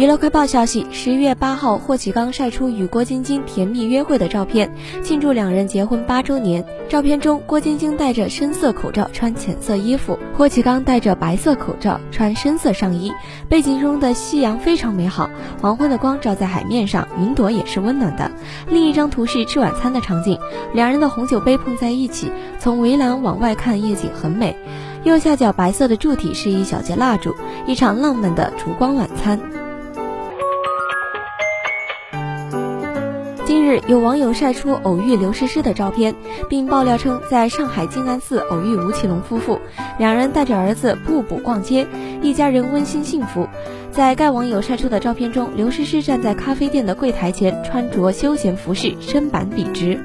娱乐快报消息：十一月八号，霍启刚晒出与郭晶晶甜蜜约会的照片，庆祝两人结婚八周年。照片中，郭晶晶戴着深色口罩，穿浅色衣服；霍启刚戴着白色口罩，穿深色上衣。背景中的夕阳非常美好，黄昏的光照在海面上，云朵也是温暖的。另一张图是吃晚餐的场景，两人的红酒杯碰在一起，从围栏往外看，夜景很美。右下角白色的柱体是一小节蜡烛，一场浪漫的烛光晚餐。近日，有网友晒出偶遇刘诗诗的照片，并爆料称在上海静安寺偶遇吴奇隆夫妇，两人带着儿子步步逛街，一家人温馨幸福。在该网友晒出的照片中，刘诗诗站在咖啡店的柜台前，穿着休闲服饰，身板笔直。